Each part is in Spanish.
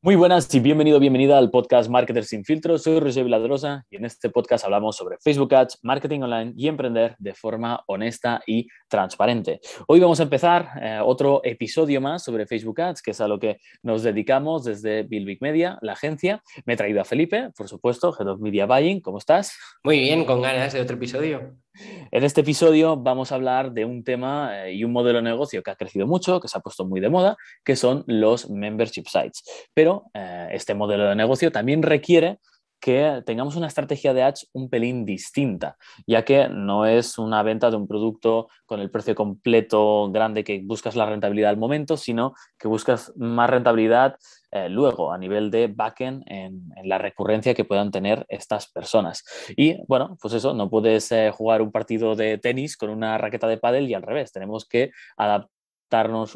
Muy buenas y bienvenido, bienvenida al podcast Marketers sin filtro. Soy Roger Viladrosa y en este podcast hablamos sobre Facebook Ads, marketing online y emprender de forma honesta y transparente. Hoy vamos a empezar eh, otro episodio más sobre Facebook Ads, que es a lo que nos dedicamos desde Big Media, la agencia. Me he traído a Felipe, por supuesto, Head of Media Buying. ¿Cómo estás? Muy bien, con ganas de otro episodio. En este episodio vamos a hablar de un tema eh, y un modelo de negocio que ha crecido mucho, que se ha puesto muy de moda, que son los membership sites. Pero eh, este modelo de negocio también requiere que tengamos una estrategia de ads un pelín distinta, ya que no es una venta de un producto con el precio completo grande que buscas la rentabilidad al momento, sino que buscas más rentabilidad eh, luego a nivel de backend en, en, la recurrencia que puedan tener estas personas. Y bueno, pues eso, no puedes eh, jugar un partido de tenis con una raqueta de pádel y al revés, tenemos que adaptar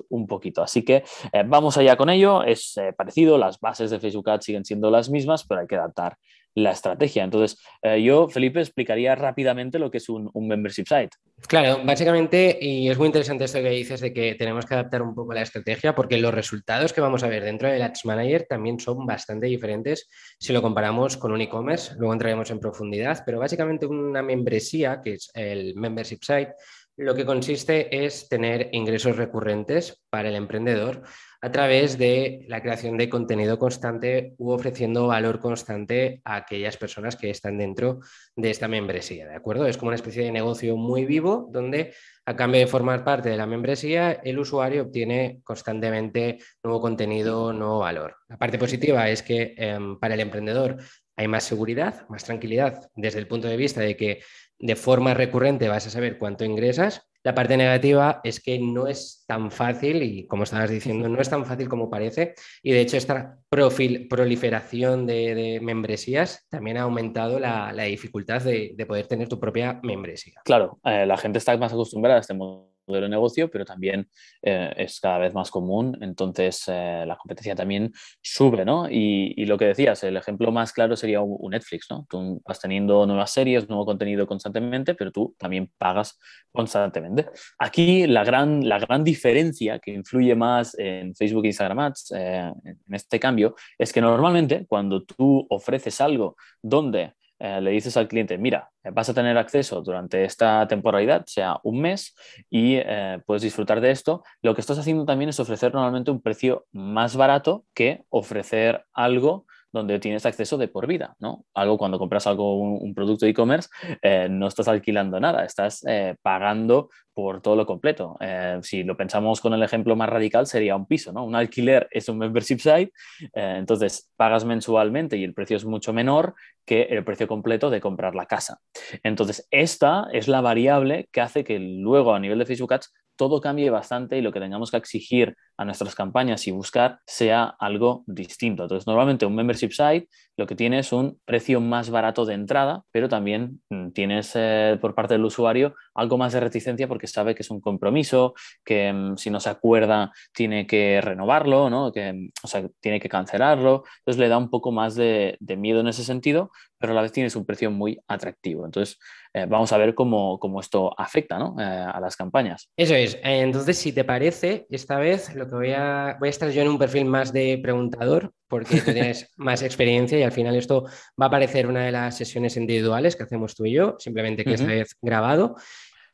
un poquito. Así que eh, vamos allá con ello. Es eh, parecido, las bases de Facebook Ads siguen siendo las mismas, pero hay que adaptar la estrategia. Entonces, eh, yo, Felipe, explicaría rápidamente lo que es un, un, membership site. Claro, básicamente, y es muy interesante esto que dices de que tenemos que adaptar un poco la estrategia, porque los resultados que vamos a ver dentro del Ads Manager también son bastante diferentes si lo comparamos con un e-commerce. Luego entraremos en profundidad, pero básicamente una membresía, que es el membership site, lo que consiste es tener ingresos recurrentes para el emprendedor a través de la creación de contenido constante u ofreciendo valor constante a aquellas personas que están dentro de esta membresía, ¿de acuerdo? Es como una especie de negocio muy vivo donde a cambio de formar parte de la membresía, el usuario obtiene constantemente nuevo contenido, nuevo valor. La parte positiva es que eh, para el emprendedor hay más seguridad, más tranquilidad desde el punto de vista de que de forma recurrente vas a saber cuánto ingresas. La parte negativa es que no es tan fácil y, como estabas diciendo, no es tan fácil como parece. Y de hecho, esta proliferación de, membresías también ha aumentado la, dificultad de, poder tener tu propia membresía. Claro, eh, la gente está más acostumbrada a este modo modelo de negocio, pero también eh, es cada vez más común, entonces eh, la competencia también sube, ¿no? Y, lo que decías, el ejemplo más claro sería un, Netflix, ¿no? Tú vas teniendo nuevas series, nuevo contenido constantemente, pero tú también pagas constantemente. Aquí la gran, la gran diferencia que influye más en Facebook e Instagram Ads, eh, en este cambio, es que normalmente cuando tú ofreces algo donde eh, le dices al cliente, mira, vas a tener acceso durante esta temporalidad, sea un mes, y eh, puedes disfrutar de esto, lo que estás haciendo también es ofrecer normalmente un precio más barato que ofrecer algo donde tienes acceso de por vida, ¿no? Algo cuando compras algo, un, producto de e-commerce, eh, no estás alquilando nada, estás pagando por todo lo completo. si lo pensamos con el ejemplo más radical, sería un piso, ¿no? Un alquiler es un membership site, entonces pagas mensualmente y el precio es mucho menor que el precio completo de comprar la casa. Entonces, esta es la variable que hace que luego a nivel de Facebook Ads todo cambie bastante y lo que tengamos que exigir a nuestras campañas y buscar sea algo distinto. Entonces, normalmente un membership site lo que tiene es un precio más barato de entrada, pero también mm, tienes eh, por parte del usuario algo más de reticencia porque sabe que es un compromiso, que mm, si no se acuerda tiene que renovarlo, ¿no? que, mm, o sea, tiene que cancelarlo. Entonces le da un poco más de, de miedo en ese sentido, pero a la vez tienes un precio muy atractivo. Entonces, eh, vamos a ver cómo, cómo esto afecta ¿no? eh, a las campañas. Eso es. Entonces, si te parece, esta vez lo que voy a, voy a estar yo en un perfil más de preguntador, porque tú tienes más experiencia y al final esto va a aparecer una de las sesiones individuales que hacemos tú y yo, simplemente que esta vez grabado.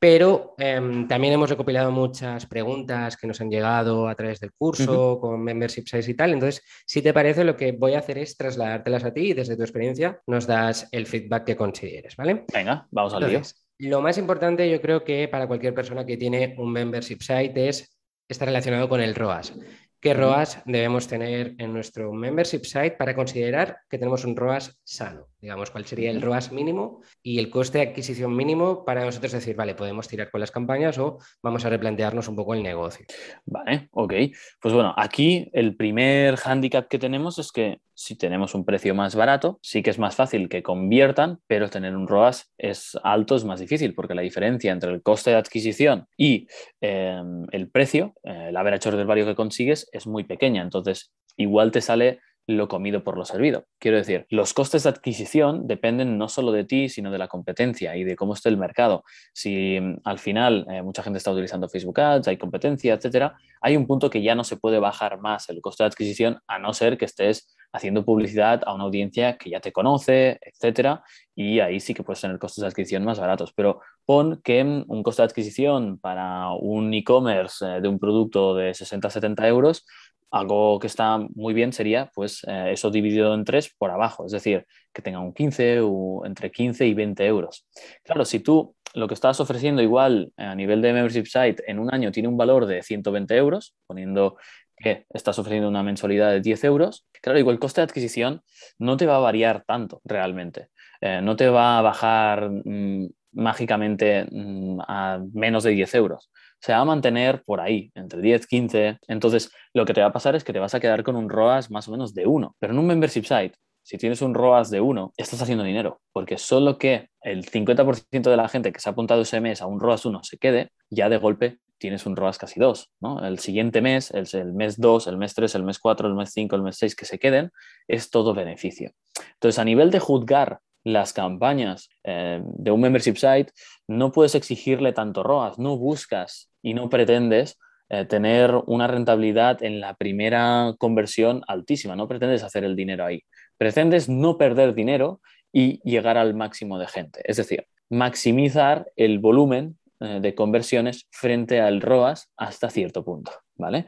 Pero em, también hemos recopilado muchas preguntas que nos han llegado a través del curso, con membership size y tal. Entonces, si te parece, lo que voy a hacer es trasladártelas a ti y desde tu experiencia nos das el feedback que consideres, ¿vale? Venga, vamos al lío. Lo más importante, yo creo que para cualquier persona que tiene un membership site es estar relacionado con el ROAS. ¿Qué ROAS debemos tener en nuestro membership site para considerar que tenemos un ROAS sano? Digamos, cuál sería el ROAS mínimo y el coste de adquisición mínimo para nosotros decir, vale, podemos tirar con las campañas o vamos a replantearnos un poco el negocio. Vale, ok. Pues bueno, aquí el primer hándicap que tenemos es que si tenemos un precio más barato, sí que es más fácil que conviertan, pero tener un ROAS es alto, es más difícil, porque la diferencia entre el coste de adquisición y em, el precio, eh, el average order value que consigues, es muy pequeña. Entonces, igual te sale lo comido por lo servido. Quiero decir, los costes de adquisición dependen no solo de ti, sino de la competencia y de cómo esté el mercado. Si mm, al final eh, mucha gente está utilizando Facebook Ads, hay competencia, etcétera, hay un punto que ya no se puede bajar más el coste de adquisición a no ser que estés haciendo publicidad a una audiencia que ya te conoce, etcétera, y ahí sí que puedes tener costes de adquisición más baratos. Pero pon que un coste de adquisición para un e-commerce eh, de un producto de 60-70 euros algo que está muy bien sería pues eh, eso dividido en tres por abajo, es decir, que tenga un 15 o entre 15 y 20 euros. Claro, si tú lo que estás ofreciendo igual a nivel de membership site en un año tiene un valor de 120 euros, poniendo que estás ofreciendo una mensualidad de 10 euros, claro, igual el coste de adquisición no te va a variar tanto realmente. Eh, no te va a bajar mm, mágicamente mm, a menos de 10 euros se va a mantener por ahí, entre 10, 15. Entonces, lo que te va a pasar es que te vas a quedar con un ROAS más o menos de 1. Pero en un membership site, si tienes un ROAS de 1, estás haciendo dinero, porque solo que el 50% de la gente que se ha apuntado ese mes a un ROAS 1 se quede, ya de golpe tienes un ROAS casi 2. ¿no? El siguiente mes, el, mes 2, el mes 3, el mes 4, el mes 5, el mes 6 que se queden, es todo beneficio. Entonces, a nivel de juzgar las campañas eh, de un membership site, no puedes exigirle tanto ROAS, no buscas y no pretendes eh, tener una rentabilidad en la primera conversión altísima, no pretendes hacer el dinero ahí, pretendes no perder dinero y llegar al máximo de gente, es decir, maximizar el volumen eh, de conversiones frente al ROAS hasta cierto punto, ¿vale?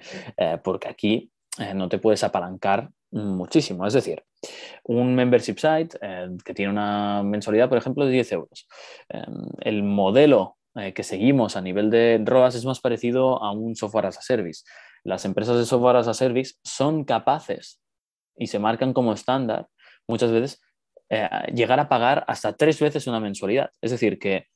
porque aquí no te puedes apalancar muchísimo. Es decir, un membership site eh, que tiene una mensualidad, por ejemplo, de 10 euros. El modelo eh, que seguimos a nivel de ROAS es más parecido a un software as a service. Las empresas de software as a service son capaces y se marcan como estándar muchas veces eh, llegar a pagar hasta tres veces una mensualidad. Es decir, que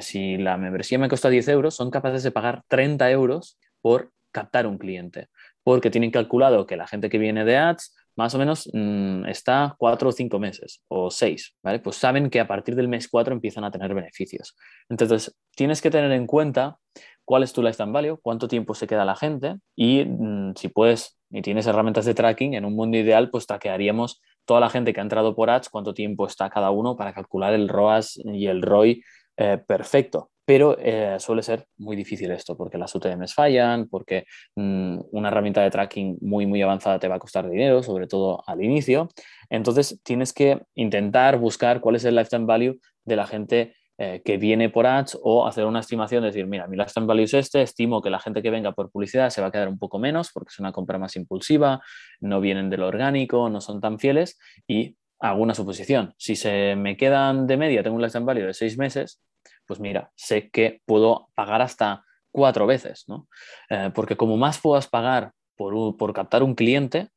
si la membresía me cuesta 10 euros, son capaces de pagar 30 euros por captar un cliente porque tienen calculado que la gente que viene de ads más o menos mm, está cuatro o cinco meses o seis. Pues saben que a partir del mes cuatro empiezan a tener beneficios. Entonces, tienes que tener en cuenta cuál es tu lifetime value, cuánto tiempo se queda la gente y mm, si puedes y tienes herramientas de tracking, en un mundo ideal, pues traquearíamos toda la gente que ha entrado por ads, cuánto tiempo está cada uno para calcular el ROAS y el ROI eh, perfecto. Pero eh, suele ser muy difícil esto, porque las UTMs fallan, porque mm, una herramienta de tracking muy, muy avanzada te va a costar dinero, sobre todo al inicio. Entonces, tienes que intentar buscar cuál es el lifetime value de la gente eh, que viene por ads o hacer una estimación, decir, mira, mi lifetime value es este, estimo que la gente que venga por publicidad se va a quedar un poco menos porque es una compra más impulsiva, no vienen de lo orgánico, no son tan fieles y hago una suposición. Si se me quedan de media, tengo un lifetime value de seis meses, pues mira, sé que puedo pagar hasta cuatro veces, ¿no? Eh, porque como más puedas pagar por, por captar un cliente,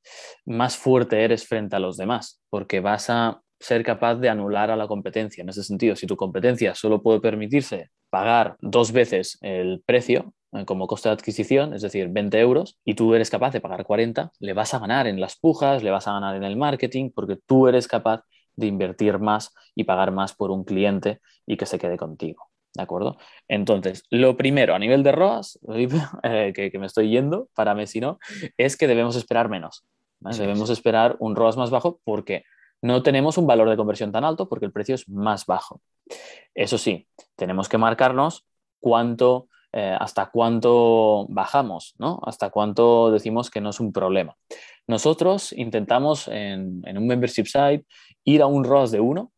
más fuerte eres frente a los demás, porque vas a ser capaz de anular a la competencia. En ese sentido, si tu competencia solo puede permitirse pagar dos veces el precio como coste de adquisición, es decir, 20 euros, y tú eres capaz de pagar 40, le vas a ganar en las pujas, le vas a ganar en el marketing, porque tú eres capaz de invertir más y pagar más por un cliente y que se quede contigo. ¿De acuerdo? Entonces, lo primero a nivel de ROAS, eh, que, me estoy yendo, para si no, es que debemos esperar menos. debemos esperar un ROAS más bajo porque no tenemos un valor de conversión tan alto porque el precio es más bajo. Eso sí, tenemos que marcarnos cuánto, eh, hasta cuánto bajamos, ¿no? Hasta cuánto decimos que no es un problema. Nosotros intentamos en, un membership site ir a un ROAS de 1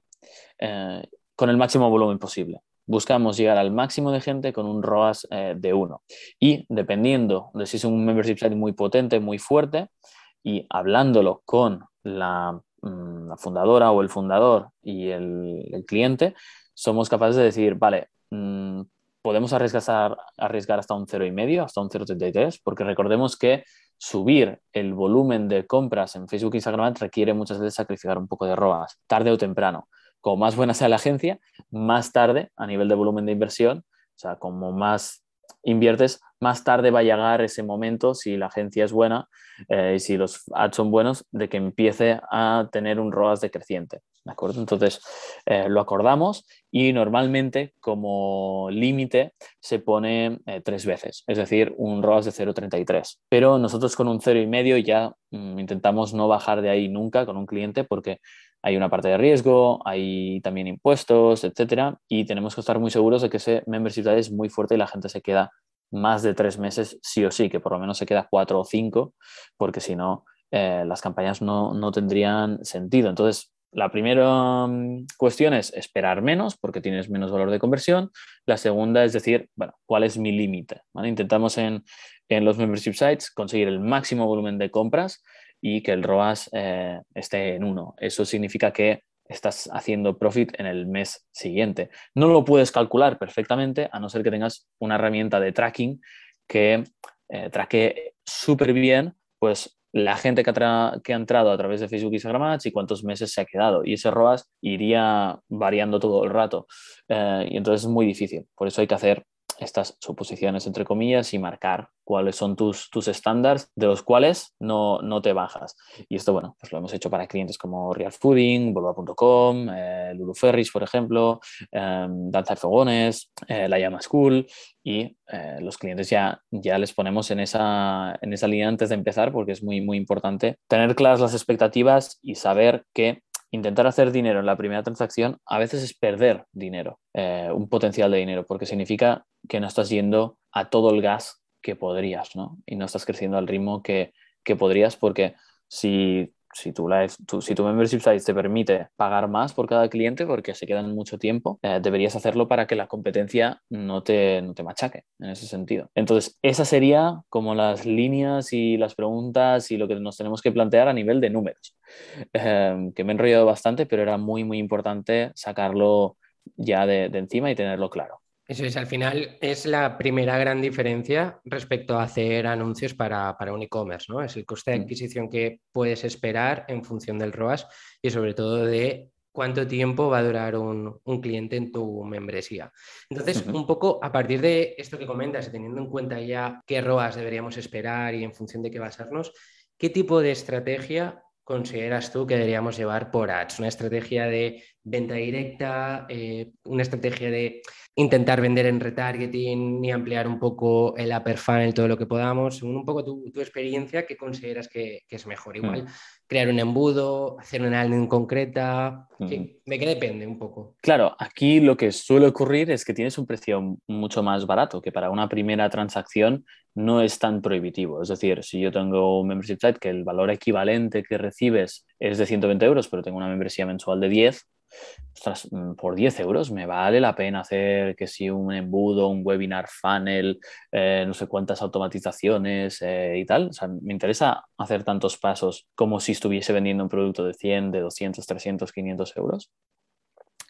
eh, con el máximo volumen posible. Buscamos llegar al máximo de gente con un ROAS eh, de 1. Y dependiendo de si es un membership site muy potente, muy fuerte, y hablándolo con la, mm, fundadora o el fundador y el, cliente, somos capaces de decir, vale, mm, podemos arriesgar, hasta un 0,5, hasta un 0,33, porque recordemos que subir el volumen de compras en Facebook e Instagram requiere muchas veces sacrificar un poco de ROAS, tarde o temprano. Como más buena sea la agencia, más tarde, a nivel de volumen de inversión, o sea, como más inviertes, más tarde va a llegar ese momento, si la agencia es buena eh, y si los ads son buenos, de que empiece a tener un ROAS decreciente. ¿De acuerdo? Entonces, eh, lo acordamos y normalmente como límite se pone eh, tres veces, es decir, un ROAS de 0,33. Pero nosotros con un 0,5 ya mm, intentamos no bajar de ahí nunca con un cliente porque hay una parte de riesgo, hay también impuestos, etcétera, y tenemos que estar muy seguros de que ese membership es muy fuerte y la gente se queda más de tres meses sí o sí, que por lo menos se queda cuatro o cinco, porque si no, eh, las campañas no, no, tendrían sentido. Entonces, la primera mm, cuestión es esperar menos porque tienes menos valor de conversión. La segunda es decir, bueno, ¿cuál es mi límite? Intentamos en, en, los membership sites conseguir el máximo volumen de compras y que el ROAS eh, esté en uno. Eso significa que estás haciendo profit en el mes siguiente. No lo puedes calcular perfectamente a no ser que tengas una herramienta de tracking que eh, traque súper bien pues la gente que ha, que entrado a través de Facebook y Instagram y cuántos meses se ha quedado. Y ese ROAS iría variando todo el rato. Eh, y entonces es muy difícil. Por eso hay que hacer estas suposiciones entre comillas y marcar cuáles son tus, tus estándares de los cuales no, no, te bajas. Y esto, bueno, pues lo hemos hecho para clientes como Real Fooding, Volva.com, eh, Lulu Ferris, por ejemplo, eh, Danza de Fogones, eh, La Llama School y eh, los clientes ya, ya les ponemos en esa, en esa línea antes de empezar porque es muy, muy importante tener claras las expectativas y saber que intentar hacer dinero en la primera transacción a veces es perder dinero, eh, un potencial de dinero, porque significa que no estás yendo a todo el gas que podrías, ¿no? Y no estás creciendo al ritmo que, que podrías, porque si si tu, si membership site te permite pagar más por cada cliente porque se quedan mucho tiempo, eh, deberías hacerlo para que la competencia no te, no te machaque en ese sentido. Entonces, esa sería como las líneas y las preguntas y lo que nos tenemos que plantear a nivel de números, em, que me he enrollado bastante, pero era muy, muy importante sacarlo ya de encima y tenerlo claro. Eso es, al final es la primera gran diferencia respecto a hacer anuncios para, un e-commerce, ¿no? Es el coste de mm. adquisición que puedes esperar en función del ROAS y sobre todo de cuánto tiempo va a durar un, cliente en tu membresía. Entonces, un poco a partir de esto que comentas, teniendo en cuenta ya qué ROAS deberíamos esperar y en función de qué basarnos, ¿qué tipo de estrategia consideras tú que deberíamos llevar por ads? ¿Una estrategia de venta directa? Eh, ¿Una estrategia de intentar vender en retargeting y ampliar un poco el upper funnel, todo lo que podamos? Según un poco tu, experiencia, ¿qué consideras que, es mejor? Igual, mm. Crear un embudo, hacer una landing concreta, mm. ¿de qué depende un poco? Claro, aquí lo que suele ocurrir es que tienes un precio mucho más barato, que para una primera transacción no es tan prohibitivo. Es decir, si yo tengo un membership site que el valor equivalente que recibes es de 120 euros, pero tengo una membresía mensual de 10, mm, por 10 euros me vale la pena hacer que si un embudo, un webinar funnel, eh, no sé cuántas automatizaciones eh, y tal. O sea, me interesa hacer tantos pasos como si estuviese vendiendo un producto de 100, de 200, 300, 500 euros.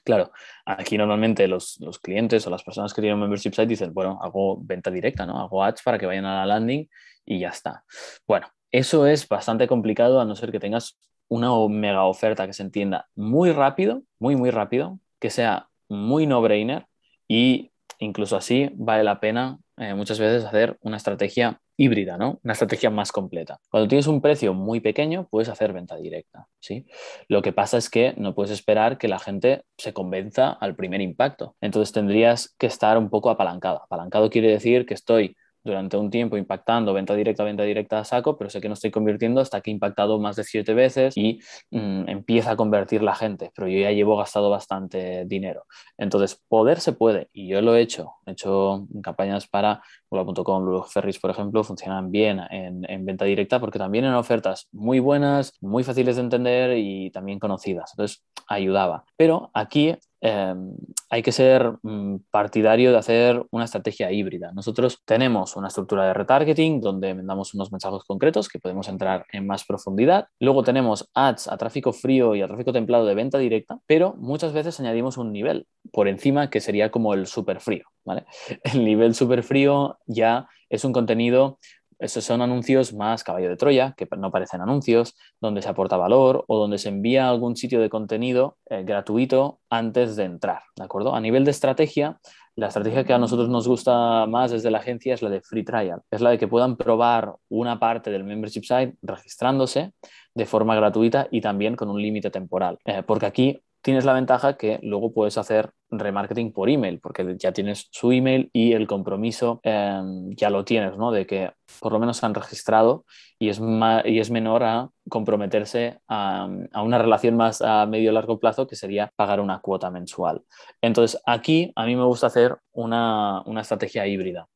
Claro, aquí normalmente los, clientes o las personas que tienen un membership site dicen, bueno, hago venta directa, ¿no? Hago ads para que vayan a la landing y ya está. Bueno, eso es bastante complicado a no ser que tengas una mega oferta que se entienda muy rápido, muy, muy rápido, que sea muy no-brainer y incluso así vale la pena eh, muchas veces hacer una estrategia híbrida, ¿no? Una estrategia más completa. Cuando tienes un precio muy pequeño, puedes hacer venta directa, ¿sí? Lo que pasa es que no puedes esperar que la gente se convenza al primer impacto. Entonces tendrías que estar un poco apalancado. Apalancado quiere decir que estoy durante un tiempo impactando venta directa, venta directa a saco, pero sé que no estoy convirtiendo hasta que he impactado más de siete veces y mm, empieza a convertir la gente, pero yo ya llevo gastado bastante dinero. Entonces, poder se puede y yo lo he hecho. He hecho campañas para Google.com, Blue Ferris, por ejemplo, funcionan bien en, en, venta directa porque también eran ofertas muy buenas, muy fáciles de entender y también conocidas. Entonces, ayudaba. Pero aquí Em, hay que ser mm, partidario de hacer una estrategia híbrida. Nosotros tenemos una estructura de retargeting donde mandamos unos mensajes concretos que podemos entrar en más profundidad. Luego tenemos ads a tráfico frío y a tráfico templado de venta directa, pero muchas veces añadimos un nivel por encima que sería como el super frío. El nivel super frío ya es un contenido esos son anuncios más caballo de Troya, que no parecen anuncios, donde se aporta valor o donde se envía algún sitio de contenido eh, gratuito antes de entrar, ¿de acuerdo? A nivel de estrategia, la estrategia que a nosotros nos gusta más desde la agencia es la de free trial, es la de que puedan probar una parte del membership site registrándose de forma gratuita y también con un límite temporal, eh, porque aquí tienes la ventaja que luego puedes hacer remarketing por email, porque ya tienes su email y el compromiso em, ya lo tienes, ¿no? De que por lo menos se han registrado y es, y es menor a comprometerse a, una relación más a medio largo plazo que sería pagar una cuota mensual. Entonces, aquí a mí me gusta hacer una, una estrategia híbrida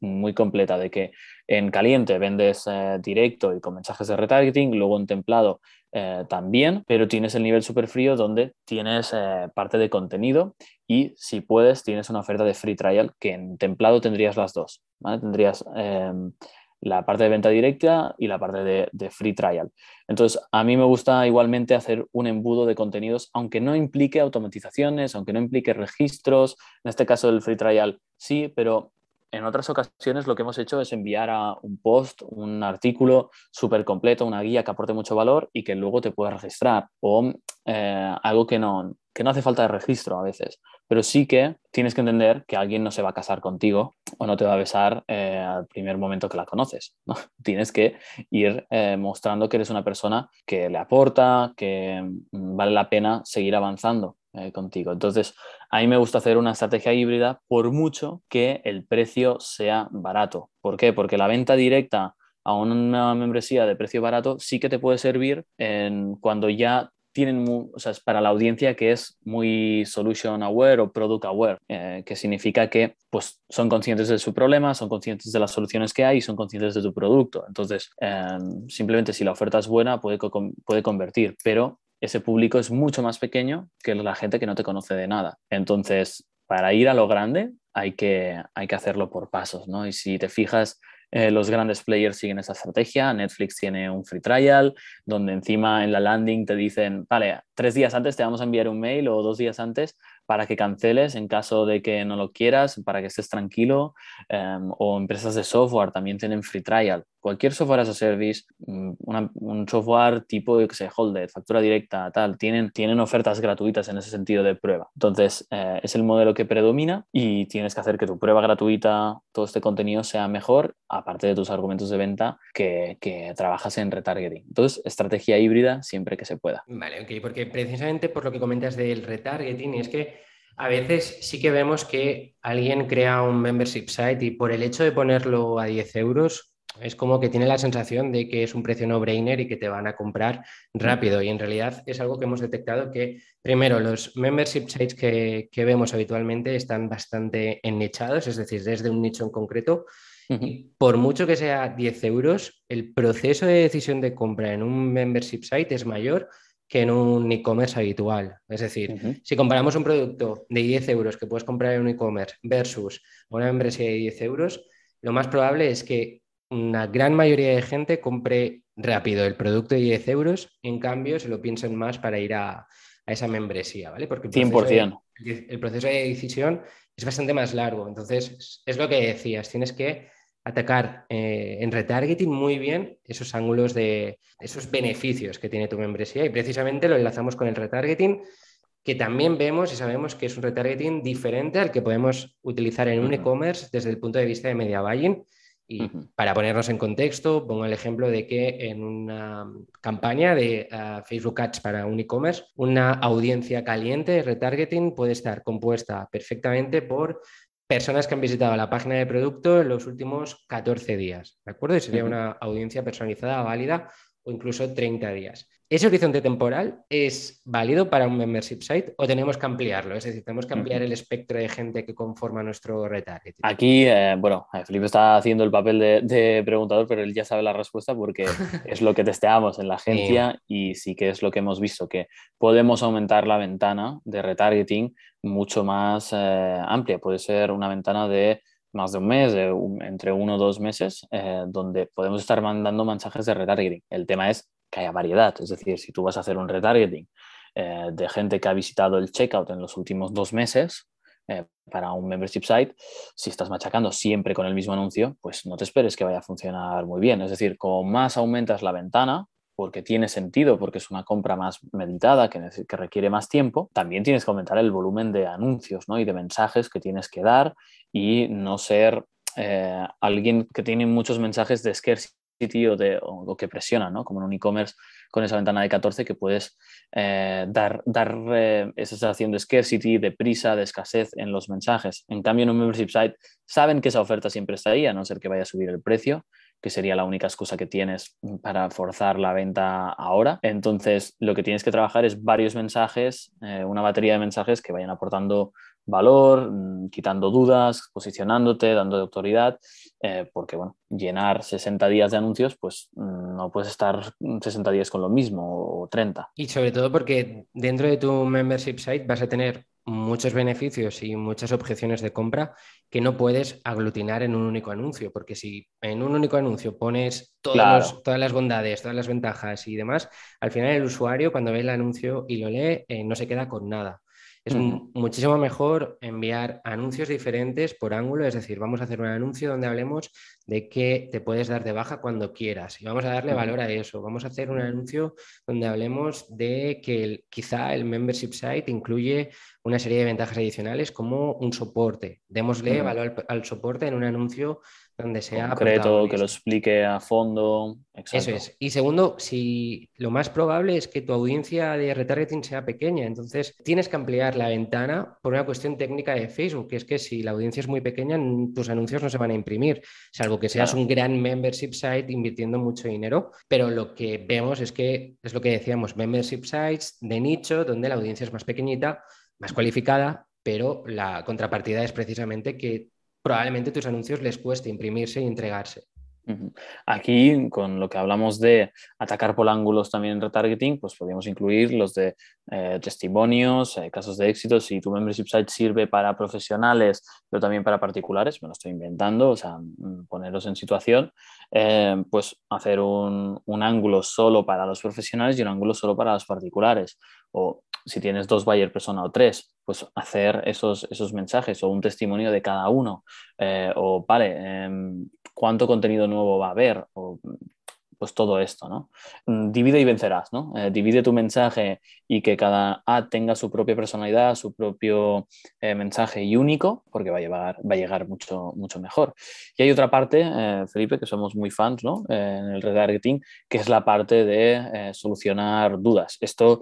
muy completa de que en caliente vendes eh, directo y con mensajes de retargeting, luego en templado eh, también, pero tienes el nivel super frío donde tienes eh, parte de contenido y si puedes tienes una oferta de free trial que en templado tendrías las dos, tendrías em, la parte de venta directa y la parte de, de, free trial. Entonces, a mí me gusta igualmente hacer un embudo de contenidos, aunque no implique automatizaciones, aunque no implique registros, en este caso del free trial sí, pero en otras ocasiones lo que hemos hecho es enviar a un post, un artículo súper completo, una guía que aporte mucho valor y que luego te puedas registrar. O eh, algo que no, que no hace falta de registro a veces. Pero sí que tienes que entender que alguien no se va a casar contigo o no te va a besar eh, al primer momento que la conoces. ¿no? Tienes que ir eh, mostrando que eres una persona que le aporta, que mm, vale la pena seguir avanzando eh, contigo. Entonces, a mí me gusta hacer una estrategia híbrida por mucho que el precio sea barato. ¿Por qué? Porque la venta directa a una membresía de precio barato sí que te puede servir en cuando ya tienen, o sea, es para la audiencia que es muy solution aware o product aware, eh, que significa que pues, son conscientes de su problema, son conscientes de las soluciones que hay y son conscientes de tu producto. Entonces, em, simplemente si la oferta es buena, puede, puede convertir, pero ese público es mucho más pequeño que la gente que no te conoce de nada. Entonces, para ir a lo grande hay que, hay que hacerlo por pasos, ¿no? Y si te fijas, eh, los grandes players siguen esa estrategia. Netflix tiene un free trial, donde encima en la landing te dicen, vale, tres días antes te vamos a enviar un mail o dos días antes para que canceles en caso de que no lo quieras, para que estés tranquilo. Em, o empresas de software también tienen free trial. Cualquier software as a service, mm, un software tipo, que sé, Holded, factura directa, tal, tienen, tienen ofertas gratuitas en ese sentido de prueba. Entonces, eh, es el modelo que predomina y tienes que hacer que tu prueba gratuita, todo este contenido sea mejor, aparte de tus argumentos de venta que, trabajas en retargeting. Entonces, estrategia híbrida siempre que se pueda. Vale, ok, porque precisamente por lo que comentas del retargeting, es que a veces sí que vemos que alguien crea un membership site y por el hecho de ponerlo a 10 euros, es como que tiene la sensación de que es un precio no-brainer y que te van a comprar rápido. Y en realidad es algo que hemos detectado que, primero, los membership sites que, vemos habitualmente están bastante ennichados, es decir, desde un nicho en concreto. Y por mucho que sea 10 euros, el proceso de decisión de compra en un membership site es mayor que en un e-commerce habitual. Es decir, si comparamos un producto de 10 euros que puedes comprar en un e-commerce versus una membresía de 10 euros, lo más probable es que una gran mayoría de gente compre rápido el producto de 10 euros, en cambio se lo piensen más para ir a, esa membresía, ¿vale? Porque el 100%. el proceso de decisión es bastante más largo. Entonces, es lo que decías, tienes que atacar eh, en retargeting muy bien esos ángulos de esos beneficios que tiene tu membresía y precisamente lo enlazamos con el retargeting que también vemos y sabemos que es un retargeting diferente al que podemos utilizar en un e-commerce desde el punto de vista de media buying. Y para ponernos en contexto, pongo el ejemplo de que en una campaña de ah, Facebook Ads para un e-commerce, una audiencia caliente de retargeting puede estar compuesta perfectamente por personas que han visitado la página de producto en los últimos 14 días, ¿de acuerdo? Y sería una audiencia personalizada, válida o incluso 30 días. ¿Ese horizonte temporal es válido para un membership site o tenemos que ampliarlo? Es decir, tenemos que ampliar el espectro de gente que conforma nuestro retargeting. Aquí, eh, bueno, eh, Felipe está haciendo el papel de, preguntador, pero él ya sabe la respuesta porque es lo que testeamos en la agencia y sí que es lo que hemos visto, que podemos aumentar la ventana de retargeting mucho más eh, amplia. Puede ser una ventana de más de un mes, de entre uno o dos meses, donde podemos estar mandando mensajes de retargeting. El tema es que haya variedad. Es decir, si tú vas a hacer un retargeting eh, de gente que ha visitado el checkout en los últimos dos meses, eh, para un membership site, si estás machacando siempre con el mismo anuncio, pues no te esperes que vaya a funcionar muy bien. Es decir, como más aumentas la ventana, porque tiene sentido, porque es una compra más meditada, que, que, requiere más tiempo, también tienes que aumentar el volumen de anuncios ¿no? y de mensajes que tienes que dar y no ser eh, alguien que tiene muchos mensajes de scarcity o, de, o, que presiona, ¿no? como en un e-commerce con esa ventana de 14 que puedes eh, dar, dar eh, esa sensación de scarcity, de prisa, de escasez en los mensajes. En cambio, en un membership site saben que esa oferta siempre está ahí, a no ser que vaya a subir el precio que sería la única excusa que tienes para forzar la venta ahora. Entonces, lo que tienes que trabajar es varios mensajes, eh, una batería de mensajes que vayan aportando valor, mm, quitando dudas, posicionándote, dando autoridad, eh, porque bueno, llenar 60 días de anuncios, pues mm, no puedes estar 60 días con lo mismo o 30. Y sobre todo porque dentro de tu membership site vas a tener muchos beneficios y muchas objeciones de compra que no puedes aglutinar en un único anuncio, porque si en un único anuncio pones todas las bondades, todas las ventajas y demás, al final el usuario cuando ve el anuncio y lo lee eh, no se queda con nada. Es muchísimo mejor enviar anuncios diferentes por ángulo, es decir, vamos a hacer un anuncio donde hablemos de que te puedes dar de baja cuando quieras y vamos a darle valor a eso. Vamos a hacer un anuncio donde hablemos de que quizá el membership site incluye una serie de ventajas adicionales como un soporte. Démosle valor al soporte en un anuncio donde sea concreto, que lo explique a fondo. Eso es. Y segundo, si lo más probable es que tu audiencia de retargeting sea pequeña, entonces tienes que ampliar la ventana por una cuestión técnica de Facebook, que es que si la audiencia es muy pequeña, tus anuncios no se van a imprimir, salvo que seas un gran membership site invirtiendo mucho dinero. Pero lo que vemos es que es lo que decíamos, membership sites de nicho, donde la audiencia es más pequeñita, más cualificada, pero la contrapartida es precisamente que probablemente tus anuncios les cueste imprimirse y entregarse. Aquí, con lo que hablamos de atacar por ángulos también en retargeting, pues podríamos incluir los de eh, testimonios, eh, casos de éxito. Si tu membership site sirve para profesionales, pero también para particulares, me lo estoy inventando, o sea, mm, poneros en situación, eh, pues hacer un, ángulo solo para los profesionales y un ángulo solo para los particulares. Si tienes dos buyer persona o tres, pues hacer esos, esos mensajes o un testimonio de cada uno. Eh, o, vale, em, ¿cuánto contenido nuevo va a haber? Pues todo esto, ¿no? Mm, divide y vencerás, ¿no? Eh, divide tu mensaje y que cada ad tenga su propia personalidad, su propio eh, mensaje y único, porque va a, llevar, va a llegar mucho, mucho mejor. Y hay otra parte, eh, Felipe, que somos muy fans, ¿no? en el retargeting, que es la parte de solucionar dudas. Esto,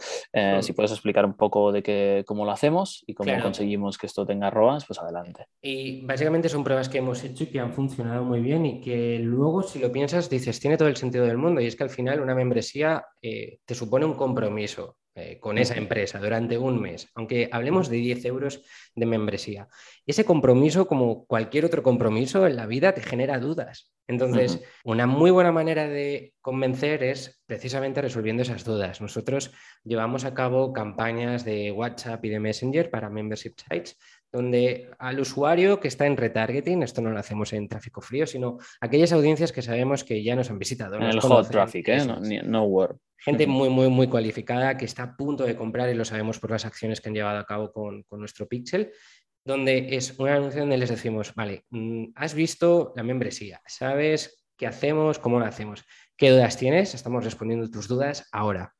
si puedes explicar un poco de qué, cómo lo hacemos y cómo conseguimos que esto tenga ROAS, pues adelante. Y básicamente son pruebas que hemos hecho y que han funcionado muy bien y que luego, si lo piensas, dices, tiene todo el sentido del mundo y es que al final una membresía eh, te supone un compromiso eh, con esa empresa durante un mes, aunque hablemos de 10 euros de membresía. ese compromiso, como cualquier otro compromiso en la vida, te genera dudas. Entonces, una muy buena manera de convencer es precisamente resolviendo esas dudas. Nosotros llevamos a cabo campañas de WhatsApp y de Messenger para membership sites donde al usuario que está en retargeting, esto no lo hacemos en tráfico frío, sino aquellas audiencias que sabemos que ya nos han visitado. En el hot traffic, ¿eh? no, word. Gente muy, muy, muy cualificada que está a punto de comprar y lo sabemos por las acciones que han llevado a cabo con, con nuestro Pixel, donde es un anuncio donde les decimos, vale, mm, has visto la membresía, sabes qué hacemos, cómo lo hacemos, qué dudas tienes, estamos respondiendo tus dudas ahora.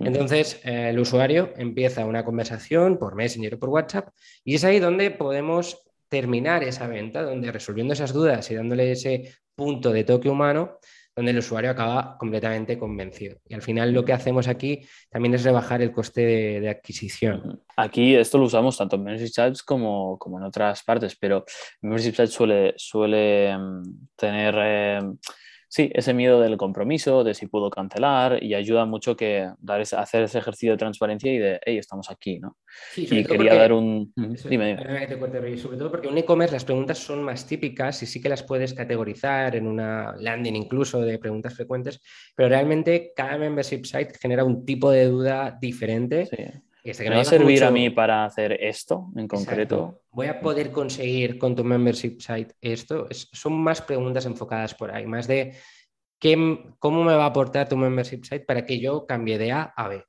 Entonces, eh, el usuario empieza una conversación por Messenger o por WhatsApp y es ahí donde podemos terminar esa venta, donde resolviendo esas dudas y dándole ese punto de toque humano, donde el usuario acaba completamente convencido. Y al final lo que hacemos aquí también es rebajar el coste de, adquisición. Aquí esto lo usamos tanto en Membership Sites como, como en otras partes, pero Membership Sites suele, suele mm, tener... Eh, sí, ese miedo del compromiso, de si puedo cancelar, y ayuda mucho que dar hacer ese ejercicio de transparencia y de, hey, estamos aquí, ¿no? Sí, y quería dar un... dime, dime. sobre todo porque en un e-commerce las preguntas son más típicas y sí que las puedes categorizar en una landing incluso de preguntas frecuentes, pero realmente cada membership site genera un tipo de duda diferente. Sí este ¿Me va a servir a mí para hacer esto en concreto? ¿Voy a poder conseguir con tu membership site esto? son más preguntas enfocadas por ahí, más de qué, cómo me va a aportar tu membership site para que yo cambie de A a B.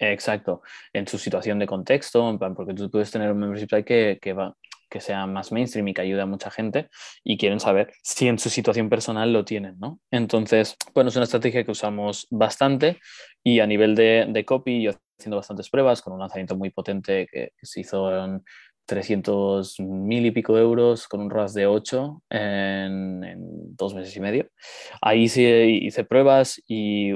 Exacto, en su situación de contexto, porque tú puedes tener un membership site que, que, va, que sea más mainstream y que ayude a mucha gente y quieren saber si en su situación personal lo tienen, ¿no? Entonces, bueno, es una estrategia que usamos bastante y a nivel de, de copy, yo haciendo bastantes pruebas con un lanzamiento muy potente que, se hizo en 300 mil y pico euros con un RAS de 8 en, en dos meses y medio. Ahí sí hice pruebas y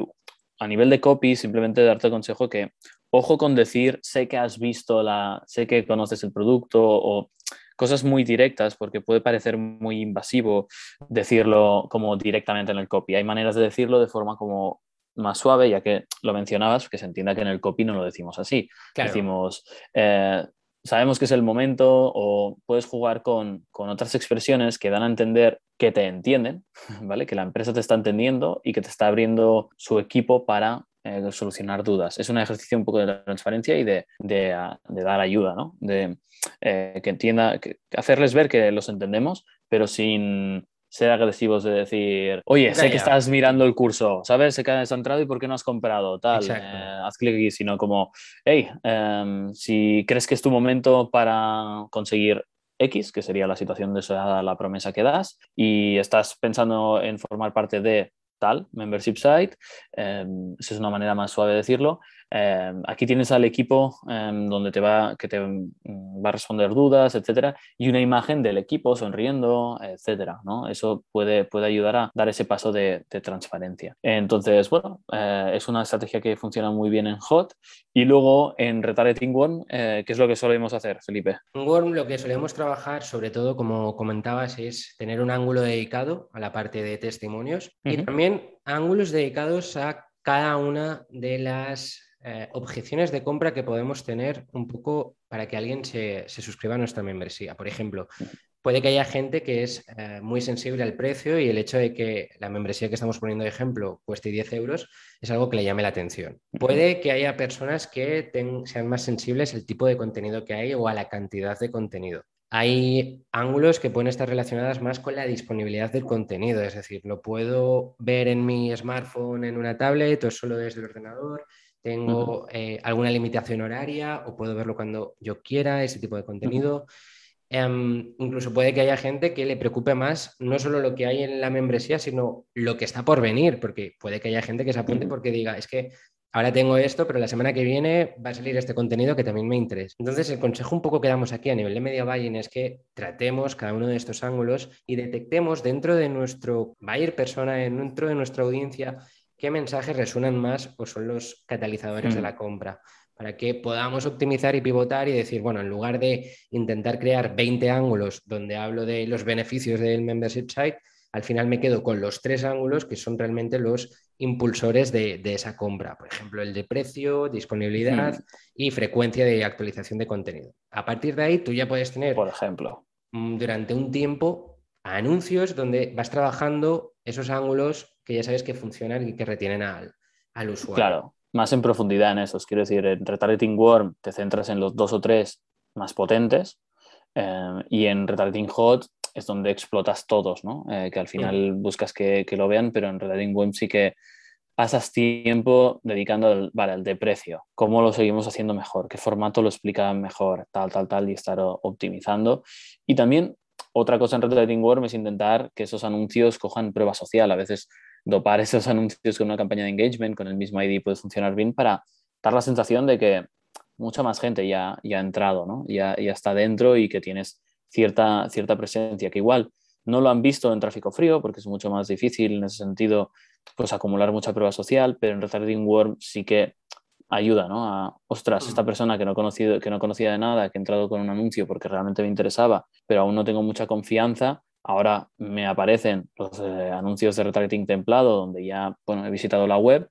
a nivel de copy, simplemente darte el consejo que ojo con decir, sé que has visto la, sé que conoces el producto o cosas muy directas porque puede parecer muy invasivo decirlo como directamente en el copy. Hay maneras de decirlo de forma como más suave, ya que lo mencionabas, que se entienda que en el copy no lo decimos así. Decimos, eh, sabemos que es el momento o puedes jugar con, con, otras expresiones que dan a entender que te entienden, ¿vale? Que la empresa te está entendiendo y que te está abriendo su equipo para eh, solucionar dudas. Es un ejercicio un poco de transparencia y de, de, ah, de dar ayuda, ¿no? De eh, que entienda, que, hacerles ver que los entendemos, pero sin ser agresivos de decir, oye, sé que estás mirando el curso, ¿sabes? Sé que has entrado y por qué no has comprado, tal, eh, haz clic aquí, sino como, hey, em, si crees que es tu momento para conseguir X, que sería la situación de la promesa que das, y estás pensando en formar parte de tal membership site, em, esa es una manera más suave de decirlo, Em, aquí tienes al equipo em, donde te va, que te mm, va a responder dudas, etcétera, y una imagen del equipo sonriendo, etcétera. ¿no? Eso puede, puede ayudar a dar ese paso de, transparencia. Entonces, bueno, eh, es una estrategia que funciona muy bien en Hot. Y luego en Retargeting One, eh, ¿qué es lo que solemos hacer, Felipe? En Worm lo que solemos trabajar, sobre todo, como comentabas, es tener un ángulo dedicado a la parte de testimonios y también ángulos dedicados a cada una de las eh, objeciones de compra que podemos tener un poco para que alguien se, suscriba a nuestra membresía. Por ejemplo, puede que haya gente que es eh, muy sensible al precio y el hecho de que la membresía que estamos poniendo de ejemplo cueste 10 euros es algo que le llame la atención. Puede que haya personas que sean más sensibles al tipo de contenido que hay o a la cantidad de contenido. Hay ángulos que pueden estar relacionados más con la disponibilidad del contenido, es decir, lo puedo ver en mi smartphone, en una tablet o solo desde el ordenador tengo eh, alguna limitación horaria o puedo verlo cuando yo quiera, ese tipo de contenido. Em, incluso puede que haya gente que le preocupe más no solo lo que hay en la membresía, sino lo que está por venir, porque puede que haya gente que se apunte porque diga, es que ahora tengo esto, pero la semana que viene va a salir este contenido que también me interesa. Entonces, el consejo un poco que damos aquí a nivel de media buying es que tratemos cada uno de estos ángulos y detectemos dentro de nuestro buyer persona, dentro de nuestra audiencia, qué mensajes resuenan más o son los catalizadores de mm. la compra, para que podamos optimizar y pivotar y decir, bueno, en lugar de intentar crear 20 ángulos donde hablo de los beneficios del membership site, al final me quedo con los tres ángulos que son realmente los impulsores de, esa compra. Por ejemplo, el de precio, disponibilidad y frecuencia de actualización de contenido. A partir de ahí, tú ya puedes tener, por ejemplo, mm, durante un tiempo anuncios donde vas trabajando esos ángulos que ya sabes que funcionan y que retienen al, usuario. Claro, más en profundidad en esos. Quiero decir, en Retargeting Warm te centras en los dos o tres más potentes eh, y en Retargeting Hot es donde explotas todos, ¿no? Eh, que al final buscas que, lo vean, pero en Retargeting Warm sí que pasas tiempo dedicando al, vale, al de precio, cómo lo seguimos haciendo mejor, qué formato lo explica mejor, tal, tal, tal, y estar optimizando. Y también otra cosa en Retargeting Warm es intentar que esos anuncios cojan prueba social. A veces dopar esos anuncios con una campaña de engagement, con el mismo ID puede funcionar bien para dar la sensación de que mucha más gente ya, ya ha entrado, ¿no? ya, ya está dentro y que tienes cierta, cierta presencia, que igual no lo han visto en tráfico frío porque es mucho más difícil en ese sentido pues acumular mucha prueba social, pero en Retargeting Warm sí que ayuda, ¿no? A, ostras, esta mm. persona que no, conocido, que no conocía de nada, que ha entrado con un anuncio porque realmente me interesaba, pero aún no tengo mucha confianza, Ahora me aparecen los eh, anuncios de retargeting templado donde ya bueno, he visitado la web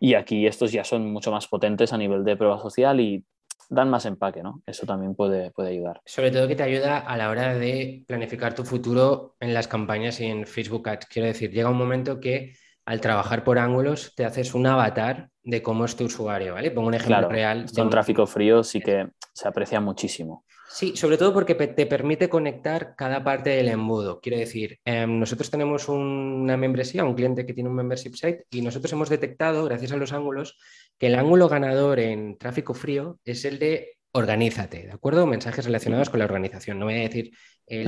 y aquí estos ya son mucho más potentes a nivel de prueba social y dan más empaque, ¿no? Eso también puede, puede ayudar. Sobre todo que te ayuda a la hora de planificar tu futuro en las campañas y en Facebook Ads. Quiero decir, llega un momento que al trabajar por ángulos te haces un avatar de cómo es tu usuario, ¿vale? Pongo un ejemplo real. Con tráfico frío sí que se aprecia muchísimo. Sí, sobre todo porque te permite conectar cada parte del embudo. Quiero decir, em, nosotros tenemos una membresía, un cliente que tiene un membership site y nosotros hemos detectado, gracias a los ángulos, que el ángulo ganador en tráfico frío es el de organízate, ¿de acuerdo? Mensajes relacionados con la organización. No voy a decir el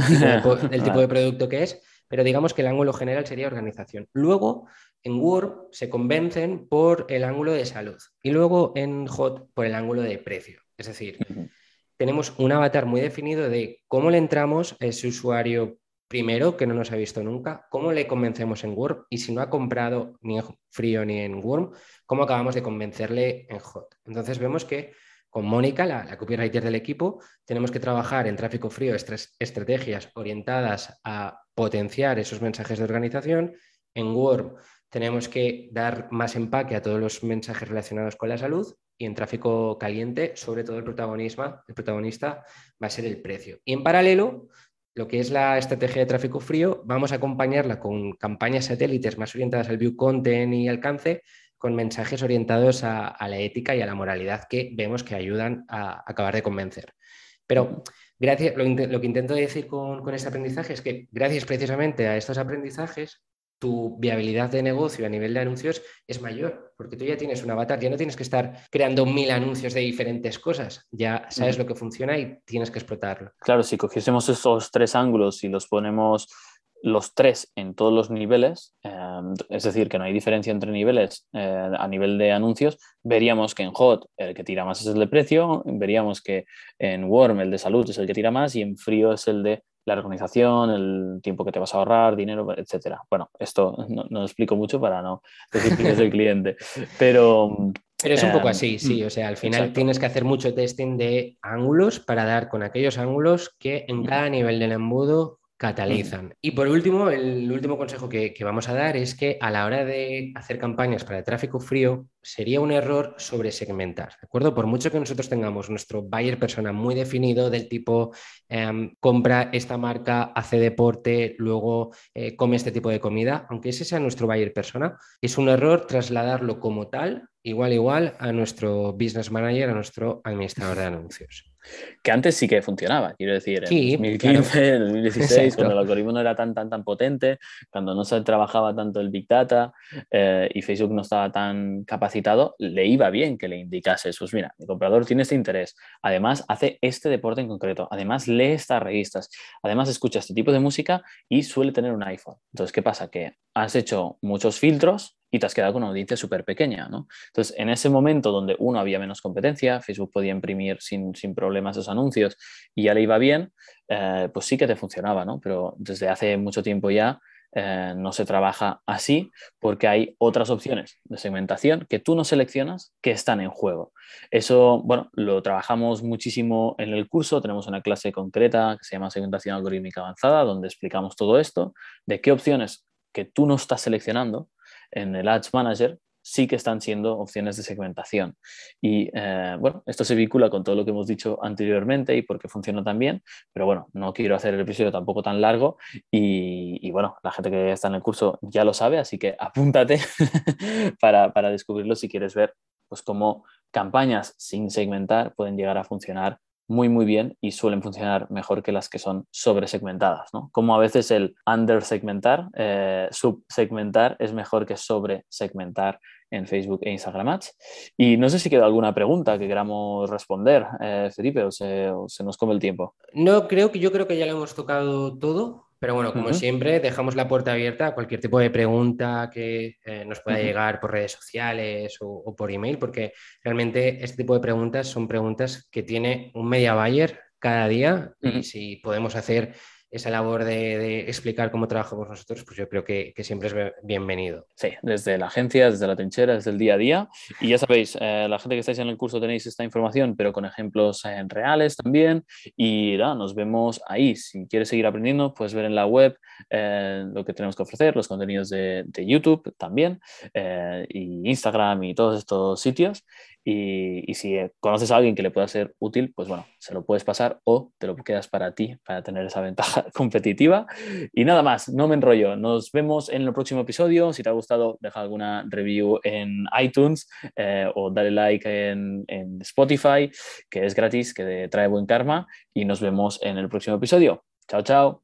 tipo de, producto que es, pero digamos que el ángulo general sería organización. Luego, en Word se convencen por el ángulo de salud y luego en Hot por el ángulo de precio. Es decir, tenemos un avatar muy definido de cómo le entramos a ese usuario primero que no nos ha visto nunca, cómo le convencemos en Word y si no ha comprado ni en frío ni en Worm, cómo acabamos de convencerle en Hot. Entonces vemos que con Mónica, la, copywriter del equipo, tenemos que trabajar en tráfico frío estrategias orientadas a potenciar esos mensajes de organización. En Word tenemos que dar más empaque a todos los mensajes relacionados con la salud y en tráfico caliente, sobre todo el, protagonismo, el protagonista va a ser el precio. Y en paralelo, lo que es la estrategia de tráfico frío, vamos a acompañarla con campañas satélites más orientadas al view content y alcance con mensajes orientados a, la ética y a la moralidad que vemos que ayudan a acabar de convencer. Pero gracias, lo, que intento decir con, con, este aprendizaje es que gracias precisamente a estos aprendizajes, tu viabilidad de negocio a nivel de anuncios es mayor, porque tú ya tienes un avatar, ya no tienes que estar creando mil anuncios de diferentes cosas, ya sabes lo que funciona y tienes que explotarlo. Claro, si cogiésemos esos tres ángulos y los ponemos los tres en todos los niveles, eh, es decir, que no hay diferencia entre niveles eh, a nivel de anuncios, veríamos que en Hot el que tira más es el de precio, veríamos que en Warm el de salud es el que tira más y en frío es el de la organización, el tiempo que te vas a ahorrar, dinero, etcétera. Bueno, esto no, lo explico mucho para no decir que es el cliente, pero... Pero es un poco así, sí, o sea, al final tienes que hacer mucho testing de ángulos para dar con aquellos ángulos que en cada nivel del embudo catalizan. Y por último, el último consejo que, vamos a dar es que a la hora de hacer campañas para el tráfico frío, sería un error sobre segmentar, ¿de acuerdo? Por mucho que nosotros tengamos nuestro buyer persona muy definido del tipo em, compra esta marca, hace deporte, luego eh, come este tipo de comida, aunque ese sea nuestro buyer persona, es un error trasladarlo como tal, igual igual, a nuestro business manager, a nuestro administrador de anuncios. Que antes sí que funcionaba, quiero decir, en 2015, en 2016, cuando el algoritmo no era tan, tan, tan potente, cuando no se trabajaba tanto el Big Data eh, y Facebook no estaba tan capacitado, le iba bien que le indicase, pues mira, mi comprador tiene este interés, además hace este deporte en concreto, además lee estas revistas, además escucha este tipo de música y suele tener un iPhone. Entonces, ¿qué pasa? Que has hecho muchos filtros y te has quedado con una audiencia súper pequeña, ¿no? Entonces, en ese momento donde uno había menos competencia, Facebook podía imprimir sin, sin problemas esos anuncios y ya le iba bien, eh, pues sí que te funcionaba, ¿no? Pero desde hace mucho tiempo ya eh, no se trabaja así porque hay otras opciones de segmentación que tú no seleccionas que están en juego. Eso, bueno, lo trabajamos muchísimo en el curso, tenemos una clase concreta que se llama segmentación algorítmica avanzada, donde explicamos todo esto, de qué opciones que tú no estás seleccionando en el Ads Manager sí que están siendo opciones de segmentación. Y eh, bueno, esto se vincula con todo lo que hemos dicho anteriormente y por qué funciona tan bien, pero bueno, no quiero hacer el episodio tampoco tan largo y, bueno, la gente que está en el curso ya lo sabe, así que apúntate para, para descubrirlo si quieres ver pues cómo campañas sin segmentar pueden llegar a funcionar muy muy bien y suelen funcionar mejor que las que son sobresegmentadas, ¿no? Como a veces el undersegmentar, eh, subsegmentar es mejor que sobresegmentar en Facebook e Instagram Ads. Y no sé si queda alguna pregunta que queramos responder, eh, Felipe, o se, nos come el tiempo. No, creo que yo creo que ya lo hemos tocado todo. Pero bueno, como siempre, dejamos la puerta abierta a cualquier tipo de pregunta que eh, nos pueda llegar por redes sociales o, por email, porque realmente este tipo de preguntas son preguntas que tiene un media buyer cada día y si podemos hacer esa labor de, explicar cómo trabajamos nosotros, pues yo creo que, siempre es bienvenido. Sí, desde la agencia, desde la trinchera, desde el día a día. Y ya sabéis, eh, la gente que estáis en el curso tenéis esta información, pero con ejemplos eh, reales también. Y nada, nos vemos ahí. Si quieres seguir aprendiendo, puedes ver en la web eh, lo que tenemos que ofrecer, los contenidos de, de YouTube también, y Instagram y todos estos sitios. Y, si conoces a alguien que le pueda ser útil, pues bueno, se lo puedes pasar o te lo quedas para ti, para tener esa ventaja competitiva. Y nada más, no me enrollo. Nos vemos en el próximo episodio. Si te ha gustado, deja alguna review en iTunes eh, o dale like en, en Spotify, que es gratis, que trae buen karma. Y nos vemos en el próximo episodio. Chao, chao.